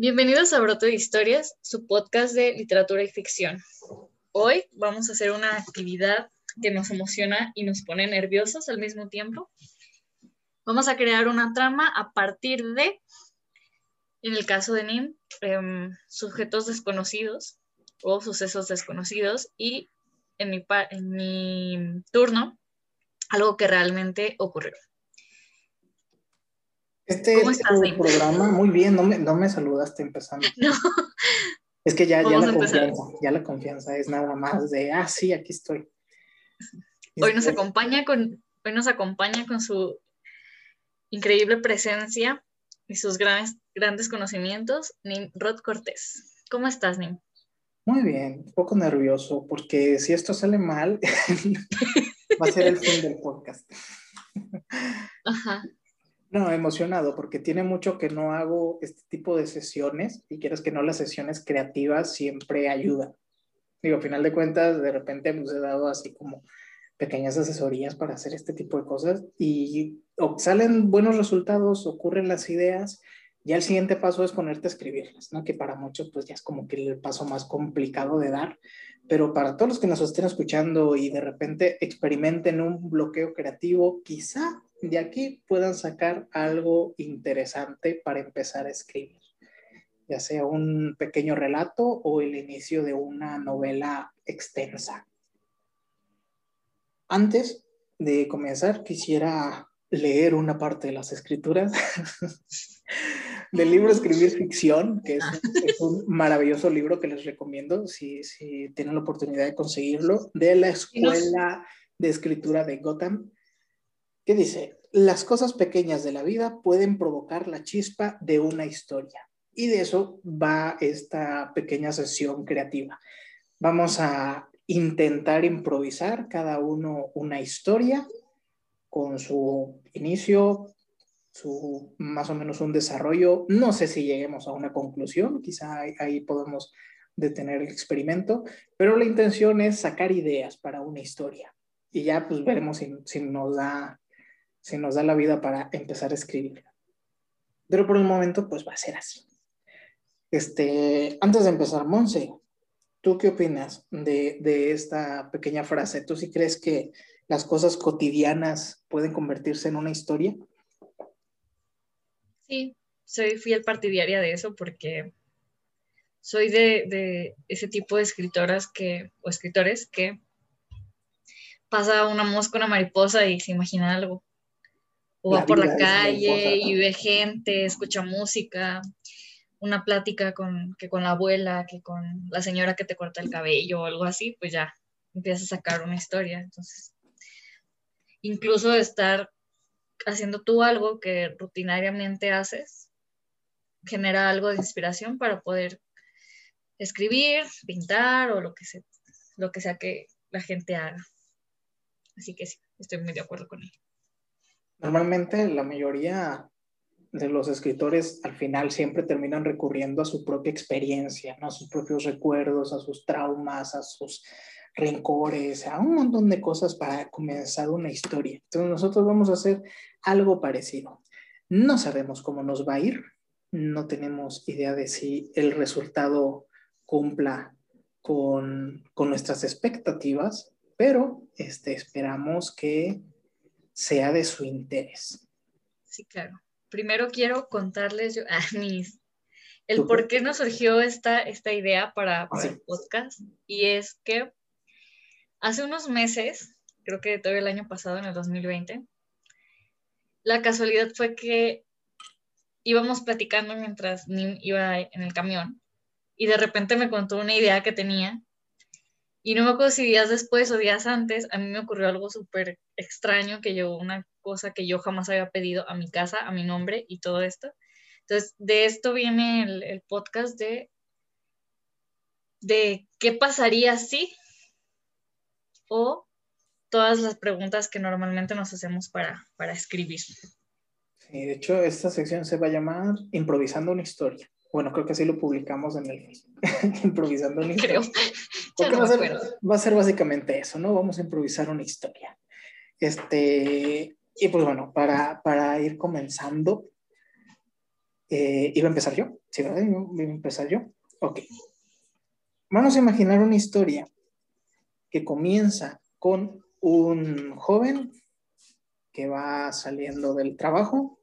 Bienvenidos a Broto de Historias, su podcast de literatura y ficción. Hoy vamos a hacer una actividad que nos emociona y nos pone nerviosos al mismo tiempo. Vamos a crear una trama a partir de, en el caso de Nim, em, sujetos desconocidos o sucesos desconocidos y en mi, en mi turno, algo que realmente ocurrió. Este, ¿Cómo estás, programa, muy bien, no me, no me saludaste empezando. No. Es que ya, ya la confianza, ya la confianza es nada más de, ah, sí, aquí estoy. Hoy nos este, acompaña con, hoy nos acompaña con su increíble presencia y sus grandes, grandes conocimientos, Nim Rod Cortés. ¿Cómo estás, Nim? Muy bien, un poco nervioso, porque si esto sale mal, va a ser el fin del podcast. Ajá. No, emocionado, porque tiene mucho que no hago este tipo de sesiones y quieres que no, las sesiones creativas siempre ayudan. Digo, a final de cuentas, de repente hemos dado así como pequeñas asesorías para hacer este tipo de cosas y salen buenos resultados, ocurren las ideas, ya el siguiente paso es ponerte a escribirlas, ¿no? Que para muchos pues ya es como que el paso más complicado de dar, pero para todos los que nos estén escuchando y de repente experimenten un bloqueo creativo, quizá de aquí puedan sacar algo interesante para empezar a escribir, ya sea un pequeño relato o el inicio de una novela extensa. Antes de comenzar, quisiera leer una parte de las escrituras del libro Escribir Ficción, que es, un maravilloso libro que les recomiendo si, si tienen la oportunidad de conseguirlo, de la Escuela de Escritura de Gotham ¿Qué dice, las cosas pequeñas de la vida pueden provocar la chispa de una historia. Y de eso va esta pequeña sesión creativa. Vamos a intentar improvisar cada uno una historia con su inicio, su más o menos un desarrollo. No sé si lleguemos a una conclusión, quizá ahí, podemos detener el experimento, pero la intención es sacar ideas para una historia y ya pues veremos si, si nos da si nos da la vida para empezar a escribir. Pero por el momento, pues va a ser así. Este, antes de empezar, Monse, ¿tú qué opinas de, de esta pequeña frase? ¿Tú sí crees que las cosas cotidianas pueden convertirse en una historia? Sí, soy fiel partidaria de eso porque soy de, de, ese tipo de escritoras que, o escritores que pasa una mosca, una mariposa y se imagina algo o va por la calle y ve gente, escucha música, una plática con, que con la abuela, que con la señora que te corta el cabello o algo así, pues ya empiezas a sacar una historia. Entonces, incluso estar haciendo tú algo que rutinariamente haces, genera algo de inspiración para poder escribir, pintar o lo que sea, lo que, sea que la gente haga. Así que sí, estoy muy de acuerdo con él. Normalmente la mayoría de los escritores al final siempre terminan recurriendo a su propia experiencia, a sus propios recuerdos, a sus traumas, a sus rencores, a un montón de cosas para comenzar una historia. Entonces nosotros vamos a hacer algo parecido. No sabemos cómo nos va a ir, no tenemos idea de si el resultado cumpla con, con nuestras expectativas, pero este, esperamos que sea de su interés. Sí, claro. Primero quiero contarles yo, a mis, el por qué nos surgió esta, esta idea para, el podcast. Y es que hace unos meses, creo que todo el año pasado, en el 2020, la casualidad fue que íbamos platicando mientras Nim iba en el camión y de repente me contó una idea que tenía y no me acuerdo si días después o días antes, a mí me ocurrió algo súper extraño, que yo, una cosa que yo jamás había pedido a mi casa, a mi nombre y todo esto. Entonces, de esto viene el, podcast de, de qué pasaría si o todas las preguntas que normalmente nos hacemos para, para escribir. Sí, de hecho, esta sección se va a llamar Improvisando una historia. Bueno, creo que así lo publicamos en el improvisando una historia. Creo. va, a ser, va, a ser, básicamente eso, ¿no? Vamos a improvisar una historia. Este, y pues bueno, para, para ir comenzando, Eh, ¿Iba a empezar yo? Sí, ¿verdad? ¿Iba a empezar yo? Ok. Vamos a imaginar una historia que comienza con un joven que va saliendo del trabajo,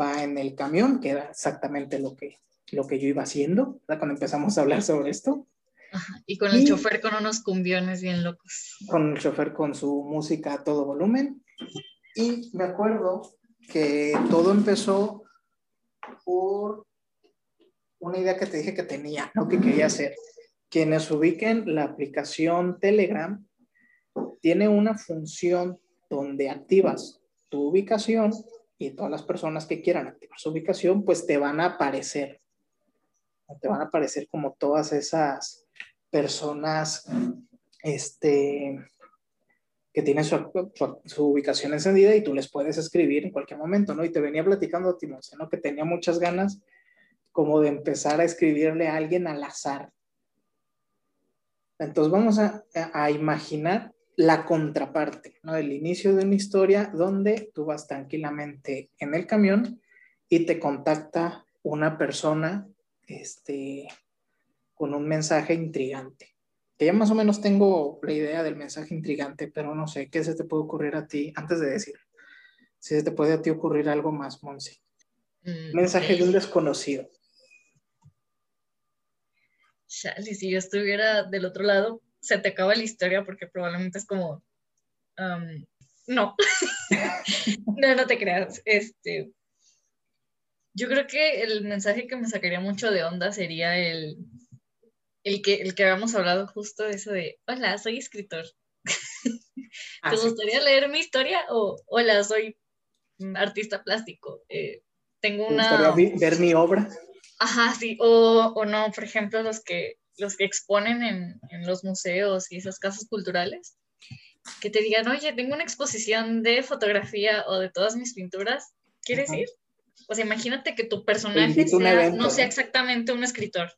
va en el camión, que era exactamente lo que, lo que yo iba haciendo, cuando empezamos a hablar sobre esto. y con el chofer con unos cumbiones bien locos. Con el chofer con su música a todo volumen. Y me acuerdo que todo empezó por una idea que te dije que tenía, ¿no? Que quería hacer. Quienes ubiquen la aplicación Telegram, tiene una función donde activas tu ubicación y todas las personas que quieran activar su ubicación, pues te van a aparecer. Te van a aparecer como todas esas personas este, que tienen su, ubicación encendida y tú les puedes escribir en cualquier momento, ¿no? Y te venía platicando, Timoteo, ¿no? Que tenía muchas ganas como de empezar a escribirle a alguien al azar. Entonces vamos a, a imaginar la contraparte, ¿no? El inicio de una historia donde tú vas tranquilamente en el camión y te contacta una persona este, con un mensaje intrigante. Que ya más o menos tengo la idea del mensaje intrigante, pero no sé, ¿qué se te puede ocurrir a ti antes de decir? Si se te puede a ti ocurrir algo más, Monsi. Mm, mensaje de un desconocido. Chale, si yo estuviera del otro lado, se te acaba la historia porque probablemente es como, no, no, no te creas. Este, yo creo que el mensaje que me sacaría mucho de onda sería el, el que, el que habíamos hablado justo, eso de, hola, soy escritor. ¿Te gustaría leer mi historia? O, hola, soy artista plástico. Eh, tengo una... ver mi obra? Ajá, sí. O, o no, por ejemplo, los que los que exponen en, en, los museos y esas casas culturales, que te digan, oye, tengo una exposición de fotografía o de todas mis pinturas, ¿quieres ir? O sea, imagínate que tu personaje no sea exactamente un escritor.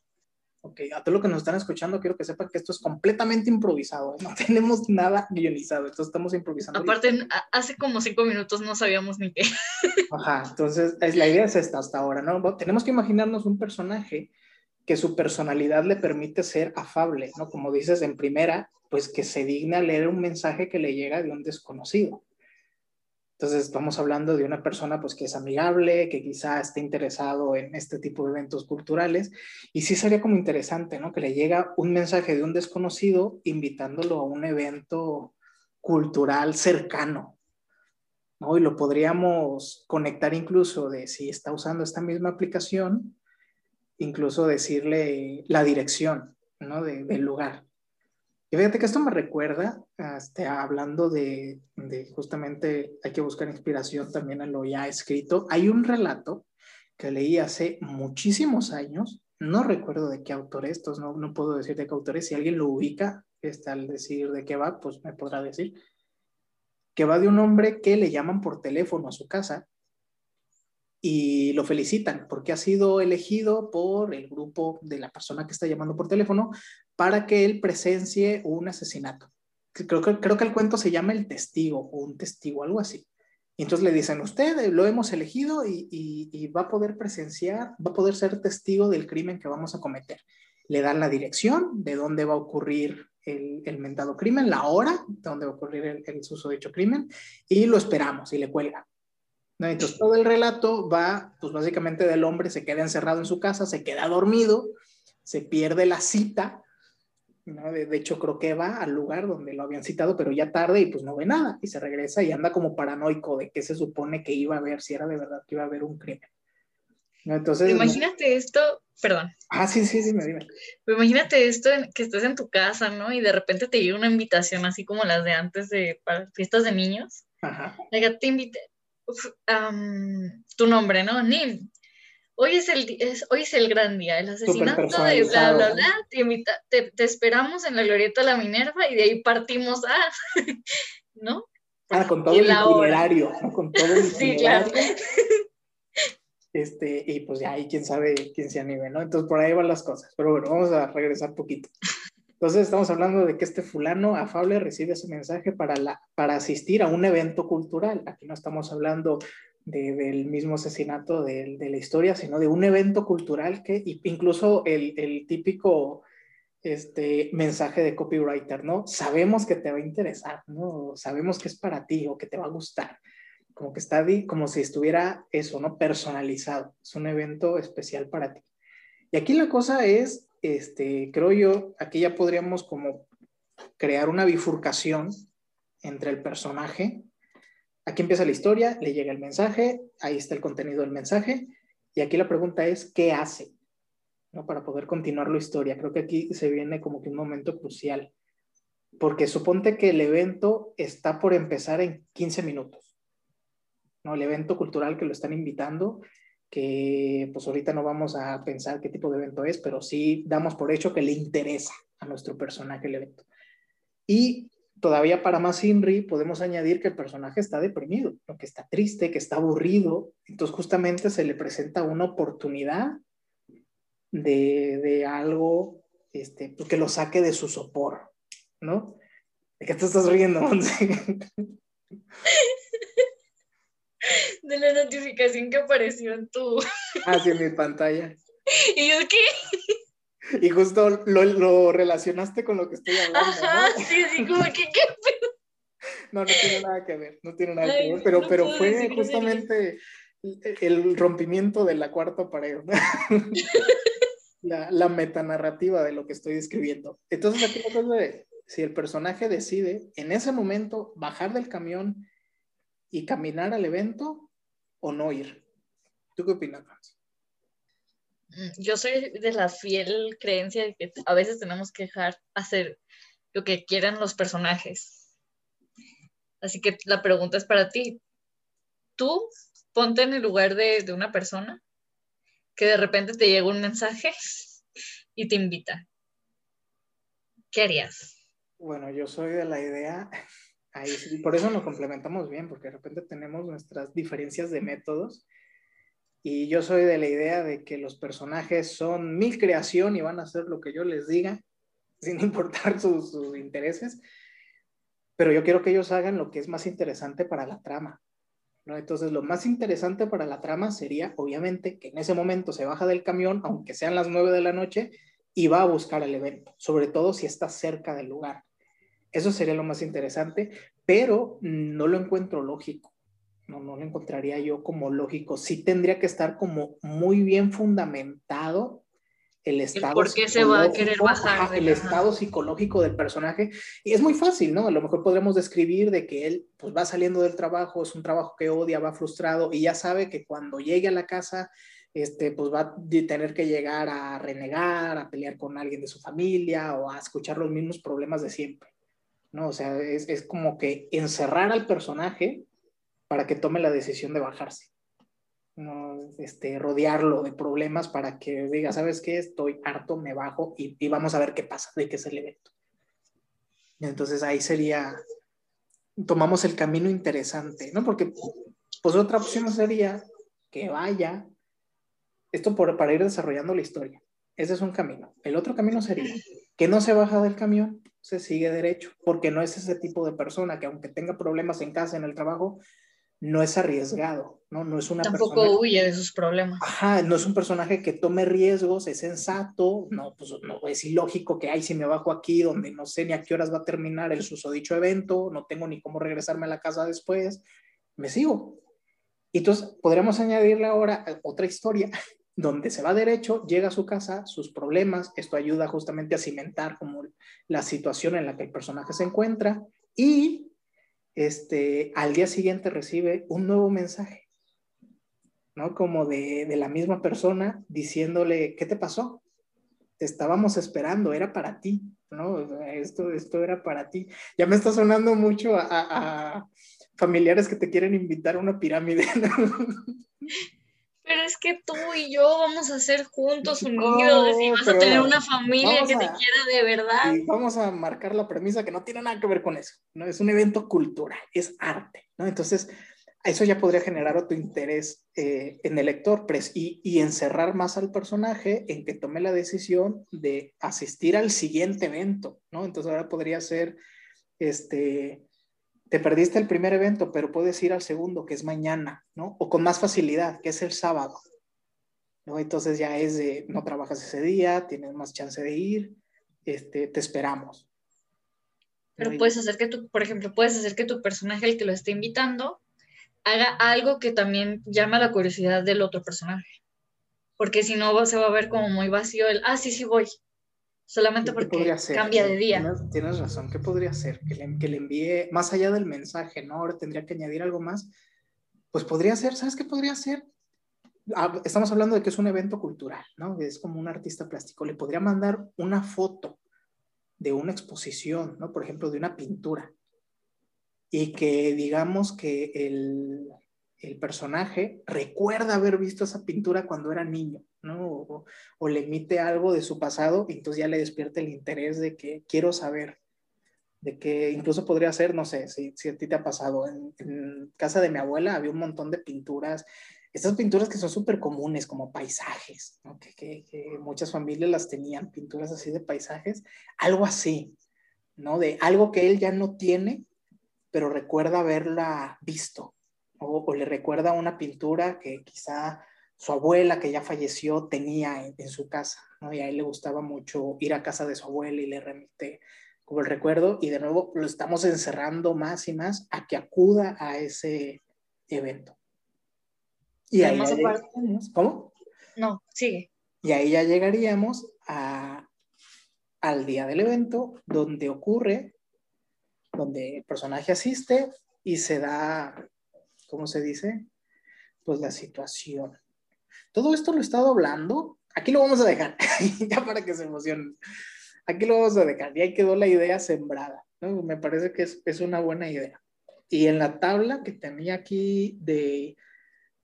Ok, a todos los que nos están escuchando, quiero que sepan que esto es completamente improvisado, ¿eh? no tenemos nada guionizado, entonces estamos improvisando. Aparte, hace como cinco minutos no sabíamos ni qué. Ajá, entonces la idea es esta hasta ahora, ¿no? Tenemos que imaginarnos un personaje que su personalidad le permite ser afable, ¿no? Como dices en primera, pues que se digna leer un mensaje que le llega de un desconocido. Entonces, estamos hablando de una persona pues que es amigable, que quizá esté interesado en este tipo de eventos culturales y sí sería como interesante, ¿no? Que le llega un mensaje de un desconocido invitándolo a un evento cultural cercano, ¿no? Y lo podríamos conectar incluso de si está usando esta misma aplicación, incluso decirle la dirección ¿no? de, del lugar. Y fíjate que esto me recuerda, este, hablando de, justamente hay que buscar inspiración también en lo ya escrito. Hay un relato que leí hace muchísimos años, no recuerdo de qué autor es, no, no puedo decir de qué autor es, si alguien lo ubica, este, al decir de qué va, pues me podrá decir, que va de un hombre que le llaman por teléfono a su casa y lo felicitan porque ha sido elegido por el grupo de la persona que está llamando por teléfono para que él presencie un asesinato. Creo que, creo que el cuento se llama El Testigo o un testigo, algo así. Y entonces le dicen, usted lo hemos elegido y, va a poder presenciar, va a poder ser testigo del crimen que vamos a cometer. Le dan la dirección de dónde va a ocurrir el, el mentado crimen, la hora de dónde va a ocurrir el, el susodicho crimen y lo esperamos y le cuelga. Entonces todo el relato va, pues básicamente del hombre se queda encerrado en su casa, se queda dormido, se pierde la cita, de, hecho creo que va al lugar donde lo habían citado, pero ya tarde y pues no ve nada y se regresa y anda como paranoico de que se supone que iba a ver, si era de verdad que iba a haber un crimen. Entonces, imagínate esto, perdón. Ah, sí, sí, dime, dime. imagínate esto, que estés en tu casa, ¿no? Y de repente te llega una invitación así como las de antes de para fiestas de niños. Ajá. te invité, tu nombre, ¿no? Nim. Hoy es, el, hoy es el gran día, el asesinato de bla, bla, bla. Te, te, esperamos en la glorieta de la Minerva y de ahí partimos a, ¿no? Ah, con todo el itinerario, ¿no? Con todo el itinerario. sí, claro. Este, y pues ya ahí quién sabe quién se anime, ¿no? Entonces por ahí van las cosas. Pero bueno, vamos a regresar poquito. Entonces estamos hablando de que este fulano afable recibe ese mensaje para, la, para asistir a un evento cultural. Aquí no estamos hablando del mismo asesinato de, de, la historia, sino de un evento cultural que incluso el, el típico este mensaje de copywriter, ¿no? Sabemos que te va a interesar, ¿no? Sabemos que es para ti o que te va a gustar. Como que está como si estuviera eso, ¿no? Personalizado. Es un evento especial para ti. Y aquí la cosa es, este, creo yo, aquí ya podríamos como crear una bifurcación entre el personaje. Aquí empieza la historia, le llega el mensaje, ahí está el contenido del mensaje. Y aquí la pregunta es, ¿qué hace? ¿no? Para poder continuar la historia. Creo que aquí se viene como que un momento crucial, porque suponte que el evento está por empezar en 15 minutos, ¿no? El evento cultural que lo están invitando, que pues ahorita no vamos a pensar qué tipo de evento es, pero sí damos por hecho que le interesa a nuestro personaje el evento. Y todavía para más INRI podemos añadir que el personaje está deprimido, que está triste, que está aburrido. Entonces justamente se le presenta una oportunidad de, de algo este, pues que lo saque de su sopor, ¿no? ¿De qué te estás riendo, De la notificación que apareció en tu... Ah, sí, en mi pantalla. ¿Y yo qué? Y justo lo, lo, relacionaste con lo que estoy hablando. Ajá, ¿no? sí, sí, como que qué No, no tiene nada que ver, no tiene nada que ver, pero, pero fue justamente el rompimiento de la cuarta pared. la, la, metanarrativa de lo que estoy describiendo. Entonces, aquí de si el personaje decide en ese momento bajar del camión y caminar al evento o no ir. ¿Tú qué opinas? Mm, yo soy de la fiel creencia de que a veces tenemos que dejar hacer lo que quieran los personajes. Así que la pregunta es para ti. Tú ponte en el lugar de, de una persona que de repente te llega un mensaje y te invita. ¿Qué harías? Bueno, yo soy de la idea, por eso nos complementamos bien, porque de repente tenemos nuestras diferencias de métodos. Y yo soy de la idea de que los personajes son mi creación y van a hacer lo que yo les diga, sin importar sus, intereses. Pero yo quiero que ellos hagan lo que es más interesante para la trama. Entonces, lo más interesante para la trama sería, obviamente, que en ese momento se baja del camión, aunque sean las nueve de la noche, y va a buscar el evento, sobre todo si está cerca del lugar. Eso sería lo más interesante, pero no lo encuentro lógico. No, no lo encontraría yo como lógico. Sí tendría que estar como muy bien fundamentado el estado. ¿Por qué se va a querer bajar? el estado psicológico del personaje. Y es muy fácil, ¿no? A lo mejor podremos describir de que él pues va saliendo del trabajo, es un trabajo que odia, va frustrado y ya sabe que cuando llegue a la casa, este, pues va a tener que llegar a renegar, a pelear con alguien de su familia o a escuchar los mismos problemas de siempre, ¿no? O sea, es, es como que encerrar al personaje para que tome la decisión de bajarse no, este, rodearlo de problemas para que diga, ¿sabes qué? Estoy harto, me bajo y, y, vamos a ver qué pasa, de qué es el evento. entonces ahí sería, tomamos el camino interesante, ¿no? Porque pues otra opción sería que vaya, esto por, para ir desarrollando la historia. Ese es un camino. El otro camino sería que no se baja del camión, se sigue derecho, porque no es ese tipo de persona que aunque tenga problemas en casa, en el trabajo, no es arriesgado, ¿no? No es una Tampoco huye de sus problemas. Ajá, no es un personaje que tome riesgos, es sensato, no, pues no, es ilógico que, ay, si me bajo aquí donde no sé ni a qué horas va a terminar el susodicho evento, no tengo ni cómo regresarme a la casa después, me sigo. Y entonces podríamos añadirle ahora otra historia donde se va derecho, llega a su casa, sus problemas, esto ayuda justamente a cimentar como la situación en la que el personaje se encuentra y este, al día siguiente recibe un nuevo mensaje, ¿no? Como de, de, la misma persona diciéndole, ¿qué te pasó? Te estábamos esperando, era para ti, ¿no? Esto, esto era para ti. Ya me está sonando mucho a, familiares que te quieren invitar a una pirámide, ¿no? Pero es que tú y yo vamos a ser juntos, unidos, y vas a tener una familia que te quiera de verdad. Vamos a marcar la premisa que no tiene nada que ver con eso, ¿no? Es un evento cultural, es arte, ¿no? Entonces, eso ya podría generar otro interés eh, en el lector y, y, encerrar más al personaje en que tome la decisión de asistir al siguiente evento, ¿no? Entonces ahora podría ser, este, te perdiste el primer evento, pero puedes ir al segundo, que es mañana, ¿no? O con más facilidad, que es el sábado. ¿no? Entonces ya es de, no trabajas ese día, tienes más chance de ir, este, te esperamos. Pero puedes hacer que tu, por ejemplo, puedes hacer que tu personaje, el que lo esté invitando, haga algo que también llama la curiosidad del otro personaje. Porque si no, se va a ver como muy vacío el, ah, sí, sí voy. Solamente porque cambia de día. Tienes, razón, ¿qué podría hacer? Que le, que le envíe, más allá del mensaje, ¿no? Ahora tendría que añadir algo más. Pues podría ser, ¿sabes qué podría ser? Ah, estamos hablando de que es un evento cultural, ¿no? Es como un artista plástico. Le podría mandar una foto de una exposición, ¿no? Por ejemplo, de una pintura. Y que digamos que el, el personaje recuerda haber visto esa pintura cuando era niño, ¿no? O, o, le emite algo de su pasado y entonces ya le despierta el interés de que quiero saber, de que incluso podría ser, no sé, si, si a ti te ha pasado, en, casa de mi abuela había un montón de pinturas estas pinturas que son súper comunes, como paisajes, que, que, muchas familias las tenían, pinturas así de paisajes, algo así, ¿no? De algo que él ya no tiene, pero recuerda haberla visto, o, o le recuerda una pintura que quizá su abuela, que ya falleció, tenía en, en, su casa, ¿no? Y a él le gustaba mucho ir a casa de su abuela y le remite como el recuerdo, y de nuevo lo estamos encerrando más y más a que acuda a ese evento. Y ahí ¿Cómo? No, sigue. Y ahí ya llegaríamos a, al día del evento donde ocurre, donde el personaje asiste y se da, ¿cómo se dice? Pues la situación. Todo esto lo he estado hablando. Aquí lo vamos a dejar, ya para que se emocionen. Aquí lo vamos a dejar. Y ahí quedó la idea sembrada. Me parece que es, es una buena idea. Y en la tabla que tenía aquí de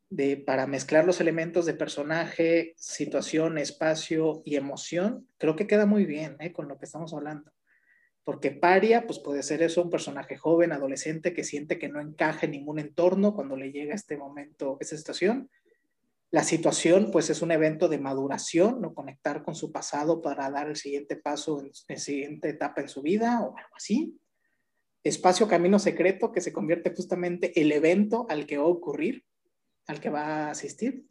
de, para mezclar los elementos de personaje, situación, espacio y emoción, creo que queda muy bien ¿eh? con lo que estamos hablando. Porque paria, pues puede ser eso, un personaje joven, adolescente, que siente que no encaja en ningún entorno cuando le llega este momento, esa situación. La situación, pues es un evento de maduración, ¿no? Conectar con su pasado para dar el siguiente paso en la siguiente etapa en su vida o algo así. Espacio, camino secreto, que se convierte justamente el evento al que va a ocurrir al que va a asistir.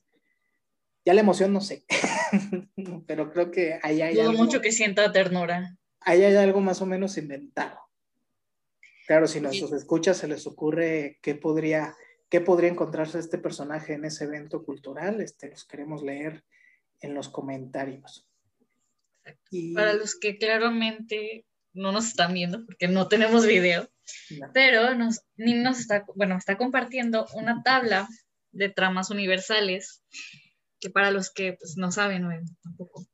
Ya la emoción no sé, pero creo que ahí hay algo, mucho que sienta ternura. Ahí hay algo más o menos inventado. Claro, si nos escuchas se les ocurre qué podría, qué podría encontrarse este personaje en ese evento cultural, este, los queremos leer en los comentarios. Y... Para los que claramente no nos están viendo porque no tenemos video, pero nos, ni nos está, bueno, está compartiendo una tabla de tramas universales, que para los que pues, no saben tampoco,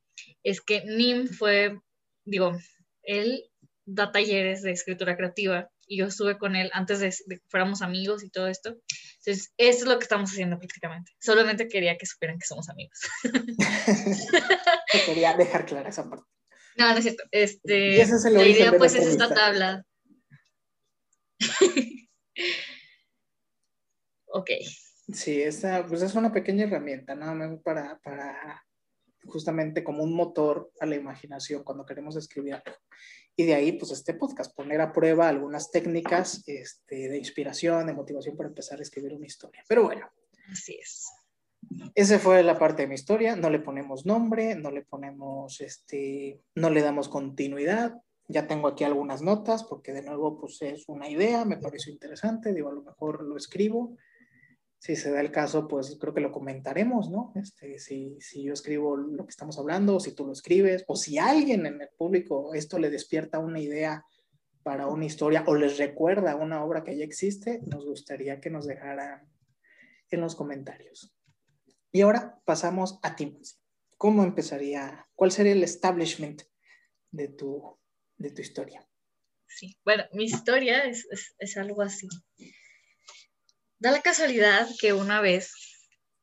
es que Nim fue, digo, él da talleres de escritura creativa y yo estuve con él antes de, que fuéramos amigos y todo esto. Entonces, eso es lo que estamos haciendo prácticamente. Solamente quería que supieran que somos amigos. quería dejar clara esa parte. No, no es cierto. Este, la idea pues es esta tabla. ok. Sí, esa, pues es una pequeña herramienta, nada más para, para justamente como un motor a la imaginación cuando queremos escribir algo. Y de ahí, pues este podcast, poner a prueba algunas técnicas este, de inspiración, de motivación para empezar a escribir una historia. Pero bueno. Así es. Esa fue la parte de mi historia. No le ponemos nombre, no le ponemos, este, no le damos continuidad. Ya tengo aquí algunas notas porque de nuevo, pues es una idea, me pareció interesante. Digo, a lo mejor lo escribo si se da el caso, pues creo que lo comentaremos, ¿no? Este, si, si yo escribo lo que estamos hablando, o si tú lo escribes, o si alguien en el público esto le despierta una idea para una historia o les recuerda una obra que ya existe, nos gustaría que nos dejaran en los comentarios. Y ahora pasamos a ti. ¿Cómo empezaría? ¿Cuál sería el establishment de tu, de tu historia? Sí, bueno, mi historia es, es, es algo así. Da la casualidad que una vez,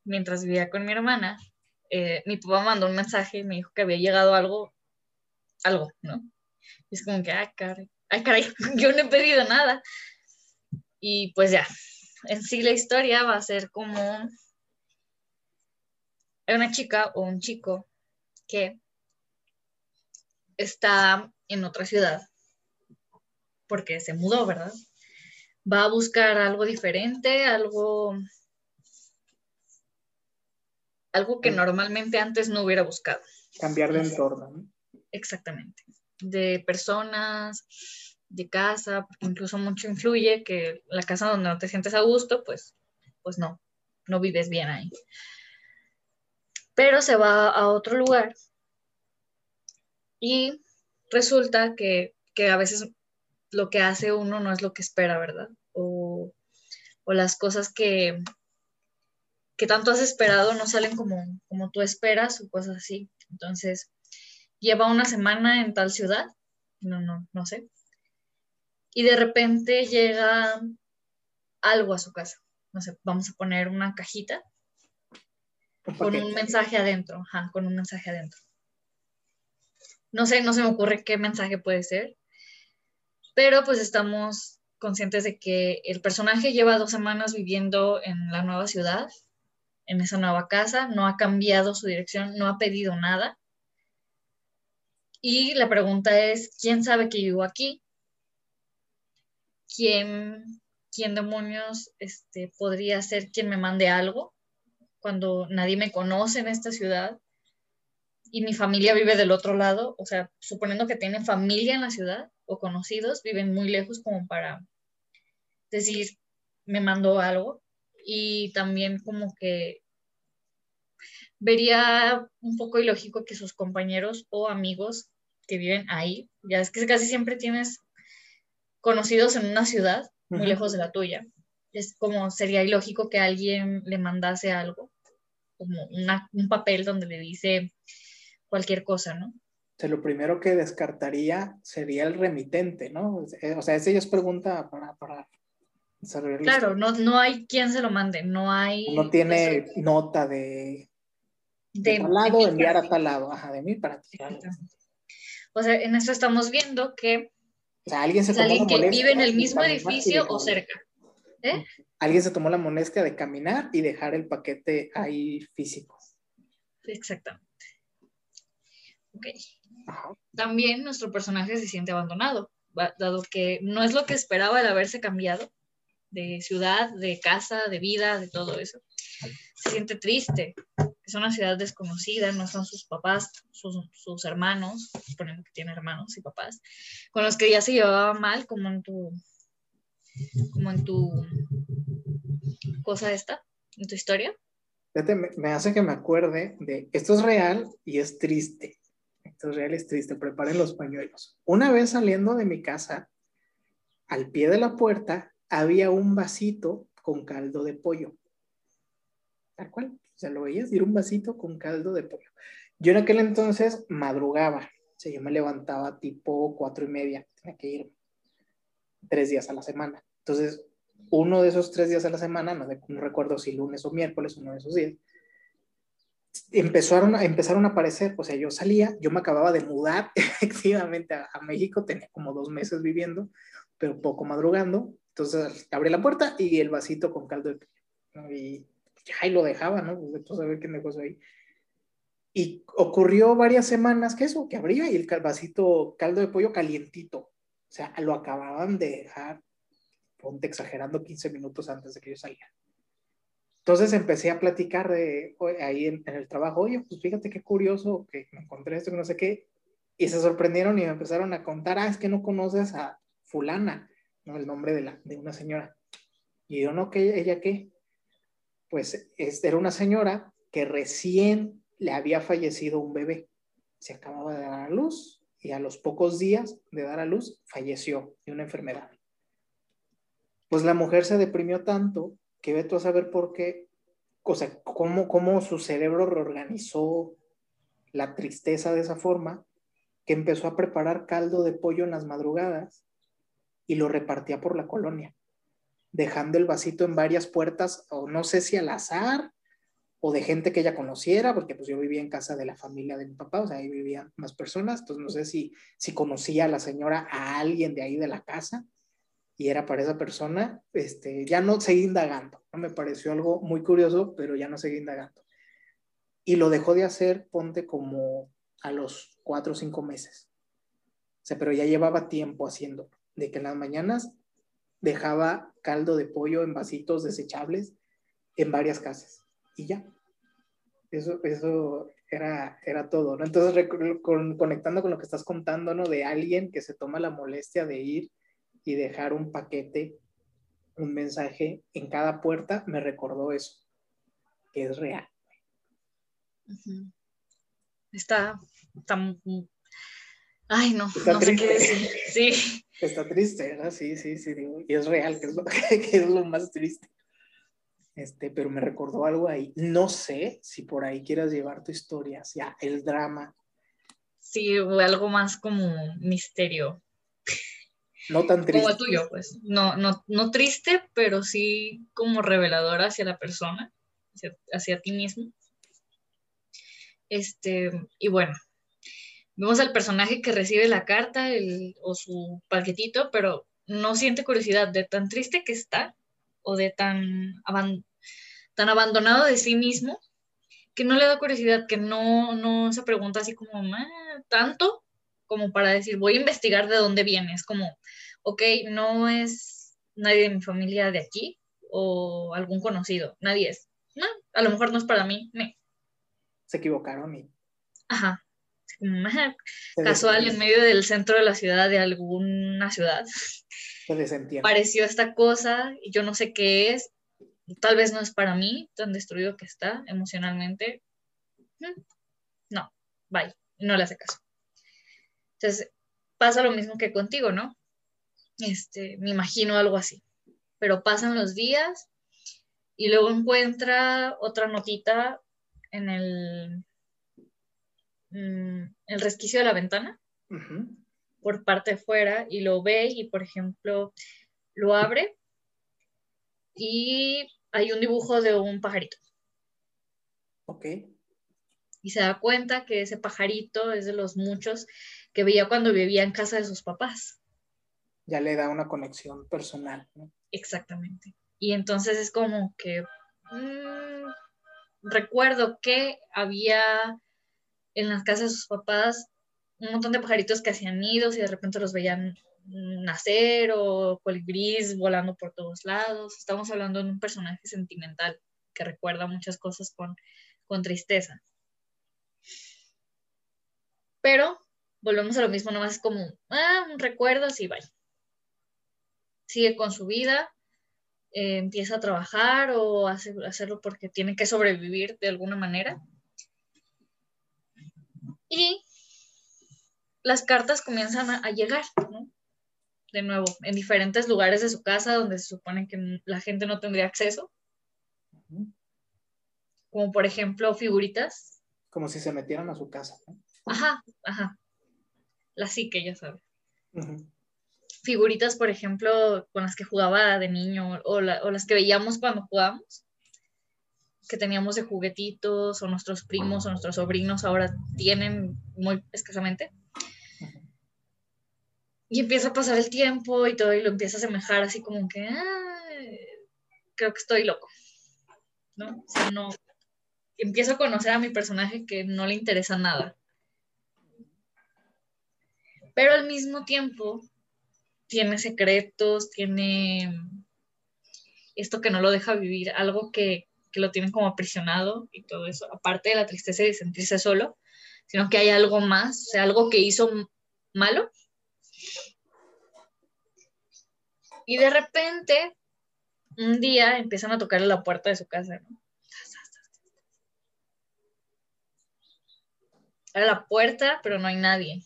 mientras vivía con mi hermana, eh, mi papá mandó un mensaje y me dijo que había llegado algo, algo, ¿no? Y es como que, caray, ay, caray, yo no he pedido nada. Y pues ya, en sí la historia va a ser como una chica o un chico que está en otra ciudad porque se mudó, ¿verdad? Va a buscar algo diferente, algo, algo que normalmente antes no hubiera buscado. Cambiar de entorno. Exactamente. De personas, de casa, porque incluso mucho influye que la casa donde no te sientes a gusto, pues, pues no, no vives bien ahí. Pero se va a otro lugar y resulta que, a veces lo que hace uno no es lo que espera, ¿verdad? O, las cosas que, que tanto has esperado no salen como, como tú esperas o cosas así. Entonces, lleva una semana en tal ciudad, no, no, no sé, y de repente llega algo a su casa. No sé, vamos a poner una cajita con un mensaje adentro, ajá, con un mensaje adentro. No sé, no se me ocurre qué mensaje puede ser, pero pues estamos conscientes de que el personaje lleva dos semanas viviendo en la nueva ciudad, en esa nueva casa, no ha cambiado su dirección, no ha pedido nada. Y la pregunta es, ¿quién sabe que vivo aquí? ¿Quién, quién demonios este, podría ser quien me mande algo cuando nadie me conoce en esta ciudad? y mi familia vive del otro lado, o sea, suponiendo que tienen familia en la ciudad o conocidos, viven muy lejos como para decir, me mandó algo. Y también como que vería un poco ilógico que sus compañeros o amigos que viven ahí, ya es que casi siempre tienes conocidos en una ciudad muy lejos de la tuya. Es como sería ilógico que alguien le mandase algo, como un papel donde le dice, cualquier cosa, ¿no? Sea, lo primero que descartaría sería el remitente, ¿no? O sea, esa ya es pregunta para, para Claro, no, no hay quien se lo mande, no hay... No tiene nota de... De, tal lado, enviar a tal lado, ajá, de mí para ti. O sea, en eso estamos viendo que... O sea, alguien se alguien que vive en el mismo edificio o cerca. ¿Eh? Alguien se tomó la molestia de caminar y dejar el paquete ahí físico. Exactamente. También nuestro personaje se siente abandonado, dado que no es lo que esperaba el haberse cambiado de ciudad, de casa, de vida, de todo eso. Se siente triste. Es una ciudad desconocida, no son sus papás, sus, hermanos, suponemos que tiene hermanos y papás, con los que ya se llevaba mal, como en tu, como en tu cosa esta, en tu historia. me hace que me acuerde de esto es real y es triste. Esto es real, es triste. Preparen los pañuelos. Una vez saliendo de mi casa, al pie de la puerta había un vasito con caldo de pollo. Tal cual. O sea, lo veías, era un vasito con caldo de pollo. Yo en aquel entonces madrugaba. O sea, yo me levantaba tipo cuatro y media. Tenía que ir tres días a la semana. Entonces, uno de esos tres días a la semana, no, no recuerdo si lunes o miércoles, uno de esos días, empezaron, empezaron a aparecer, o sea, yo salía, yo me acababa de mudar efectivamente a, México, tenía como dos meses viviendo, pero poco madrugando, entonces abrí la puerta y el vasito con caldo de pollo, y ahí lo dejaba, ¿no? Pues después a ver qué negocio ahí. Y ocurrió varias semanas que eso, que abría y el vasito caldo de pollo calientito, o sea, lo acababan de dejar, ponte exagerando 15 minutos antes de que yo saliera. Entonces empecé a platicar de ahí en, el trabajo, oye, pues fíjate qué curioso que me encontré esto, que no sé qué, y se sorprendieron y me empezaron a contar, ah, es que no conoces a fulana, ¿no? El nombre de, la, de una señora. Y yo, no, ¿qué, ¿ella qué? Pues es, era una señora que recién le había fallecido un bebé, se acababa de dar a luz y a los pocos días de dar a luz falleció de una enfermedad. Pues la mujer se deprimió tanto que ve a saber por qué, o sea, cómo, cómo su cerebro reorganizó la tristeza de esa forma, que empezó a preparar caldo de pollo en las madrugadas y lo repartía por la colonia, dejando el vasito en varias puertas, o no sé si al azar, o de gente que ella conociera, porque pues yo vivía en casa de la familia de mi papá, o sea, ahí vivían más personas, entonces no sé si, si conocía a la señora, a alguien de ahí de la casa, y era para esa persona, este, ya no seguí indagando. Me pareció algo muy curioso, pero ya no seguí indagando. Y lo dejó de hacer, ponte como a los cuatro o cinco meses. O sea, pero ya llevaba tiempo haciendo, de que en las mañanas dejaba caldo de pollo en vasitos desechables en varias casas y ya. Eso, eso era, era todo, ¿no? Entonces, conectando con lo que estás contando, ¿no? De alguien que se toma la molestia de ir y dejar un paquete, un mensaje en cada puerta, me recordó eso, que es real. Está, Ay, no, no sé qué decir. Sí. Está triste, ¿verdad? Sí, sí, sí, digo, y es real, que es lo, que es lo más triste. Este, pero me recordó algo ahí. No sé si por ahí quieras llevar tu historia hacia el drama. Sí, o algo más como misterio. No tan triste. Como el tuyo, pues. No, no, no triste, pero sí como reveladora hacia la persona, hacia, hacia ti mismo. Este, y bueno, vemos al personaje que recibe la carta o su paquetito, pero no siente curiosidad de tan triste que está o de tan, tan abandonado de sí mismo que no le da curiosidad, que no, no se pregunta así como, ah, tanto como para decir, voy a investigar de dónde viene. Es como, ok, no es nadie de mi familia de aquí o algún conocido, nadie es. No, a lo mejor no es para mí. Se equivocaron y... Ajá. Casual en medio del centro de la ciudad, de alguna ciudad. Se Pareció esta cosa y yo no sé qué es. Tal vez no es para mí, tan destruido que está emocionalmente. Mm, no, bye. No le hace caso. Entonces, pasa lo mismo que contigo, ¿no? Este, me imagino algo así. Pero pasan los días y luego encuentra otra notita en el, mm, el resquicio de la ventana por parte de fuera y lo ve y, por ejemplo, lo abre y hay un dibujo de un pajarito. Ok. Y se da cuenta que ese pajarito es de los muchos que veía cuando vivía en casa de sus papás. Ya le da una conexión personal. Exactamente. Y entonces es como que mm, recuerdo que había en las casas de sus papás un montón de pajaritos que hacían nidos y de repente los veían nacer o colibríes volando por todos lados. Estamos hablando de un personaje sentimental que recuerda muchas cosas con, con tristeza. Pero volvemos a lo mismo, nomás es como, ah, un recuerdo, así vaya. Sigue con su vida, eh, empieza a trabajar o hace, hacerlo porque tiene que sobrevivir de alguna manera. Y las cartas comienzan a, llegar, ¿no? De nuevo, en diferentes lugares de su casa donde se supone que la gente no tendría acceso. Como por ejemplo figuritas. Como si se metieran a su casa. Ajá, ajá. La psique, ya sabes. Figuritas, por ejemplo, con las que jugaba de niño o, o las que veíamos cuando jugábamos que teníamos de juguetitos o nuestros primos o nuestros sobrinos ahora tienen muy escasamente. Y empieza a pasar el tiempo y todo, y lo empieza a asemejar así como que, creo que estoy loco. ¿No? O no. Empiezo a conocer a mi personaje que no le interesa nada. Pero al mismo tiempo tiene secretos, tiene esto que no lo deja vivir, algo que, que lo tiene como aprisionado y todo eso, aparte de la tristeza de sentirse solo, sino que hay algo más, o sea, algo que hizo malo y de repente, un día empiezan a tocar la puerta de su casa, ¿no? A la puerta, pero no hay nadie.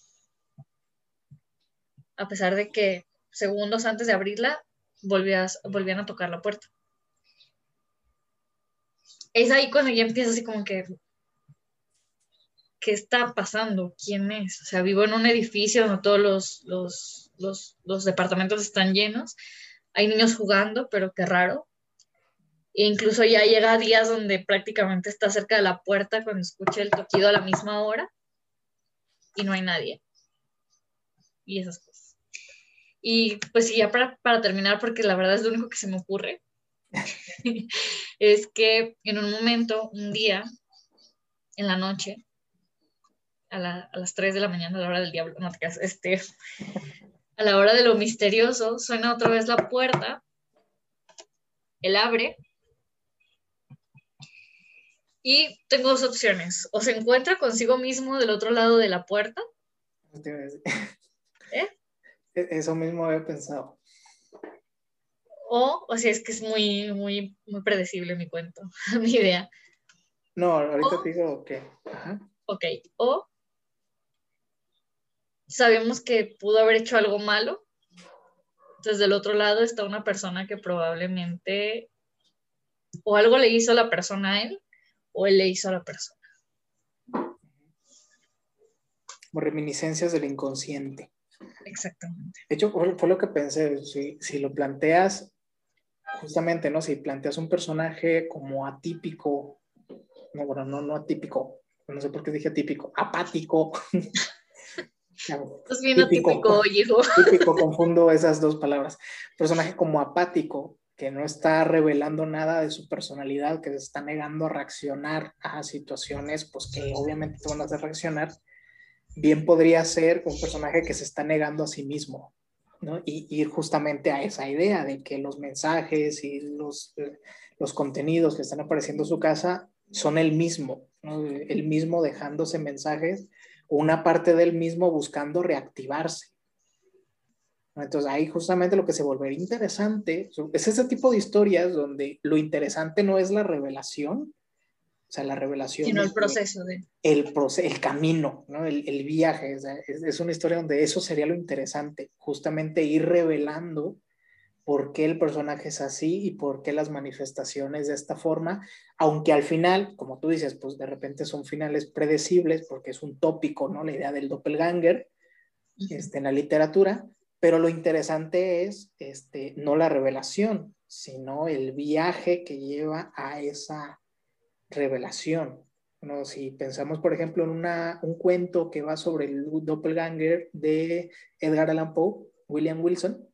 A pesar de que segundos antes de abrirla, volvían a tocar la puerta. Es ahí cuando ya empieza así como que, ¿qué está pasando? ¿Quién es? O sea, vivo en un edificio donde todos los, los, departamentos están llenos. Hay niños jugando, pero qué raro. E incluso ya llega días donde prácticamente está cerca de la puerta cuando escucha el toquido a la misma hora y no hay nadie. Y esas cosas. Y pues sí, ya para, para terminar, porque la verdad es lo único que se me ocurre, es que en un momento, un día, en la noche, a, las 3 de la mañana, a la hora del diablo, no te este, A la hora de lo misterioso, suena otra vez la puerta. Él abre. Y tengo dos opciones. O se encuentra consigo mismo del otro lado de la puerta. ¿Eh? E-, eso mismo había pensado. O, o sea, es que es muy, muy, muy predecible mi cuento, mi idea. No, ahorita te digo que. Ok, o sabemos que pudo haber hecho algo malo. Entonces, del otro lado está una persona que probablemente o algo le hizo la persona a él o él le hizo a la persona. Como reminiscencias del inconsciente. Exactamente. De hecho, fue, lo que pensé, si, si, lo planteas, justamente, ¿no? Si planteas un personaje como atípico, no, bueno, no, no atípico, no sé por qué dije atípico, apático. Bien atípico, hijo. Típico, confundo esas dos palabras. Personaje como apático, que no está revelando nada de su personalidad, que se está negando a reaccionar a situaciones, pues que obviamente te van a hacer reaccionar, bien podría ser un personaje que se está negando a sí mismo, ¿no? Y ir justamente a esa idea de que los mensajes y los, eh, los contenidos que están apareciendo en su casa son el mismo. El mismo dejándose mensajes, una parte del mismo buscando reactivarse. Entonces ahí justamente lo que se volvería interesante es ese tipo de historias donde lo interesante no es la revelación, sea, la revelación. Sino el proceso de... El, el camino, ¿no? el, el viaje. es, es, una historia donde eso sería lo interesante, justamente ir revelando por qué el personaje es así y por qué las manifestaciones de esta forma, aunque al final, como tú dices, pues de repente son finales predecibles porque es un tópico, ¿no? La idea del doppelganger este, en la literatura, pero lo interesante es este, no la revelación, sino el viaje que lleva a esa revelación. ¿no? Si pensamos, por ejemplo, en una, un cuento que va sobre el doppelganger de Edgar Allan Poe, William Wilson,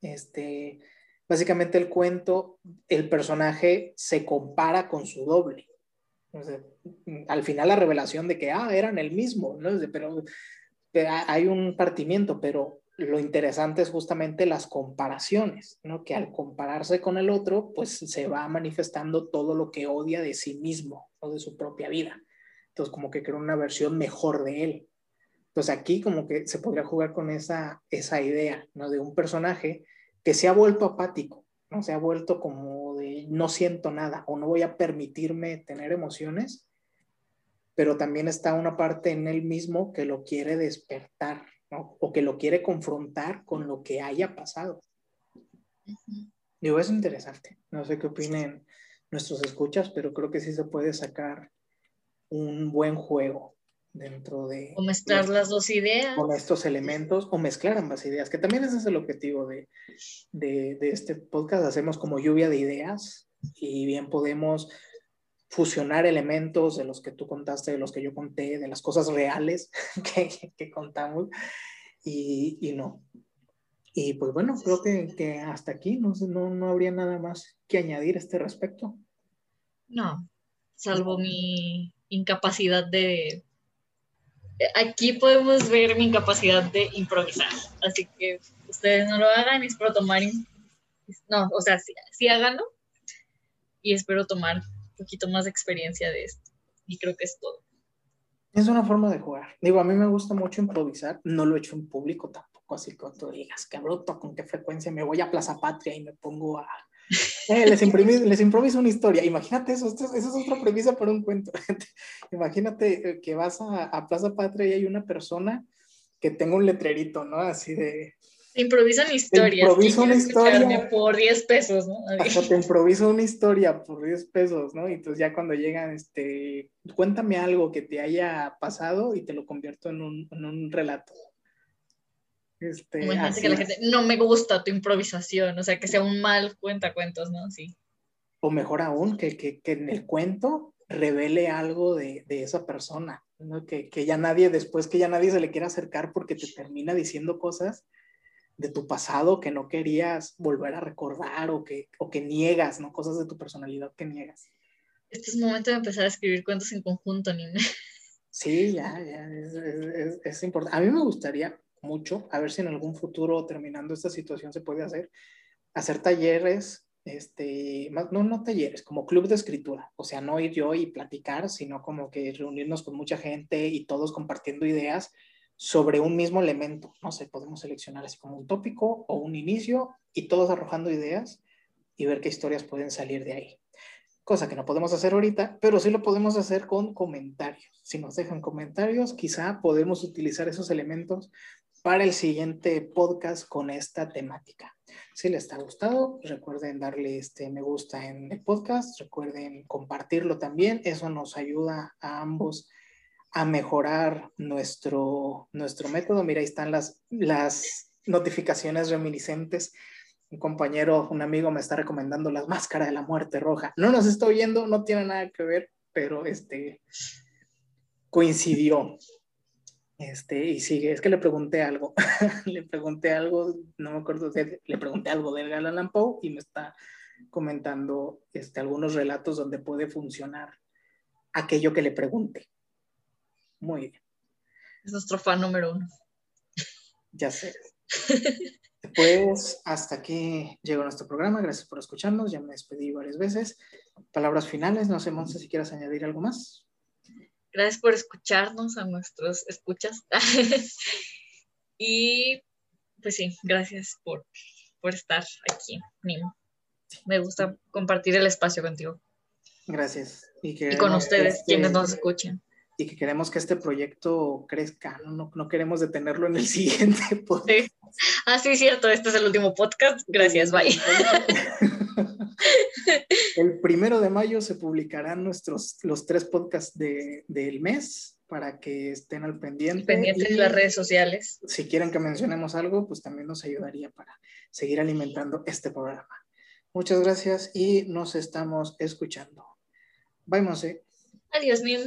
este, básicamente el cuento, el personaje se compara con su doble. al final la revelación de que, ah, eran el mismo, ¿no? pero, pero hay un partimiento, pero lo interesante es justamente las comparaciones, ¿no? Que al compararse con el otro, pues se va manifestando todo lo que odia de sí mismo o de su propia vida. Entonces, como que crea una versión mejor de él. Entonces, aquí como que se podría jugar con esa, esa idea, ¿no? De un personaje que se ha vuelto apático, ¿no? Se ha vuelto como de no siento nada o no voy a permitirme tener emociones, pero también está una parte en él mismo que lo quiere despertar, o que lo quiere confrontar con lo que haya pasado. Digo, es interesante. No sé qué opinen nuestros escuchas, pero creo que sí se puede sacar un buen juego dentro de... O mezclar las dos ideas. Con estos elementos, o mezclar ambas ideas, que también ese es el objetivo de, de, de este podcast. Hacemos como lluvia de ideas y bien podemos fusionar elementos de los que tú contaste, de los que yo conté, de las cosas reales que, que contamos y, y, no. Y pues bueno, creo que, que hasta aquí no, no, no, habría nada más que añadir a este respecto. No, salvo mi incapacidad de... Aquí podemos ver mi incapacidad de improvisar, así que ustedes no lo hagan espero tomar... No, o sea, sí, sí háganlo y espero tomar poquito más de experiencia de esto. Y creo que es todo. Es una forma de jugar. Digo, a mí me gusta mucho improvisar. No lo he hecho en público tampoco, así que tú digas, qué bruto, con qué frecuencia me voy a Plaza Patria y me pongo a... Eh, les, les improviso una historia. Imagínate eso, esa es otra premisa para un cuento. Imagínate eh, que vas a, a Plaza Patria y hay una persona que tenga un letrerito, ¿no? Así de te improvisan historias. Te una historia. Por 10 pesos, ¿no? Hasta te improviso una historia por 10 pesos, ¿no? Y entonces ya cuando llegan, este, cuéntame algo que te haya pasado y te lo convierto en un, en un relato. Este, que la gente, no me gusta tu improvisación, o sea, que sea un mal cuentacuentos, ¿no? Sí. O mejor aún, que, que, que en el cuento revele algo de, de esa persona, ¿no? Que, que ya nadie, después que ya nadie se le quiera acercar porque te termina diciendo cosas de tu pasado que no querías volver a recordar o que, o que niegas, ¿no? Cosas de tu personalidad que niegas. Este es momento de empezar a escribir cuentos en conjunto, Nina. Sí, ya, ya, es, es, es, importante. A mí me gustaría, mucho, a ver si en algún futuro terminando esta situación se puede hacer, hacer talleres, este, no, no talleres, como club de escritura, o sea, no ir yo y platicar, sino como que reunirnos con mucha gente y todos compartiendo ideas sobre un mismo elemento, no sé, podemos seleccionar así como un tópico o un inicio y todos arrojando ideas y ver qué historias pueden salir de ahí. Cosa que no podemos hacer ahorita, pero sí lo podemos hacer con comentarios. Si nos dejan comentarios, quizá podemos utilizar esos elementos para el siguiente podcast con esta temática. Si les ha gustado, recuerden darle este me gusta en el podcast, recuerden compartirlo también, eso nos ayuda a ambos a mejorar nuestro, nuestro método. Mira, ahí están las, las notificaciones reminiscentes. Un compañero, un amigo me está recomendando las máscaras de la muerte roja. No nos está oyendo, no tiene nada que ver, pero este coincidió. Este, y sigue, es que le pregunté algo, le pregunté algo, no me acuerdo, le pregunté algo de Edgar Allan Poe y me está comentando este, algunos relatos donde puede funcionar aquello que le pregunte. Muy bien. Es nuestro fan número uno. Ya sé. Pues hasta aquí llegó nuestro programa. Gracias por escucharnos. Ya me despedí varias veces. Palabras finales. No sé, Monse, si quieras añadir algo más. Gracias por escucharnos a nuestros escuchas. y pues sí, gracias por, por estar aquí, Me gusta compartir el espacio contigo. Gracias. Y, con ustedes, este quienes nos escuchen y que queremos que este proyecto crezca, no, no, queremos detenerlo en el siguiente podcast. Ah, sí, cierto, este es el último podcast. Gracias, bye. El primero de mayo se publicarán nuestros, los tres podcasts de, del mes para que estén al pendiente. Pendientes de las redes sociales. Si quieren que mencionemos algo, pues también nos ayudaría para seguir alimentando este programa. Muchas gracias y nos estamos escuchando. Bye, Monse. Adiós, Mim.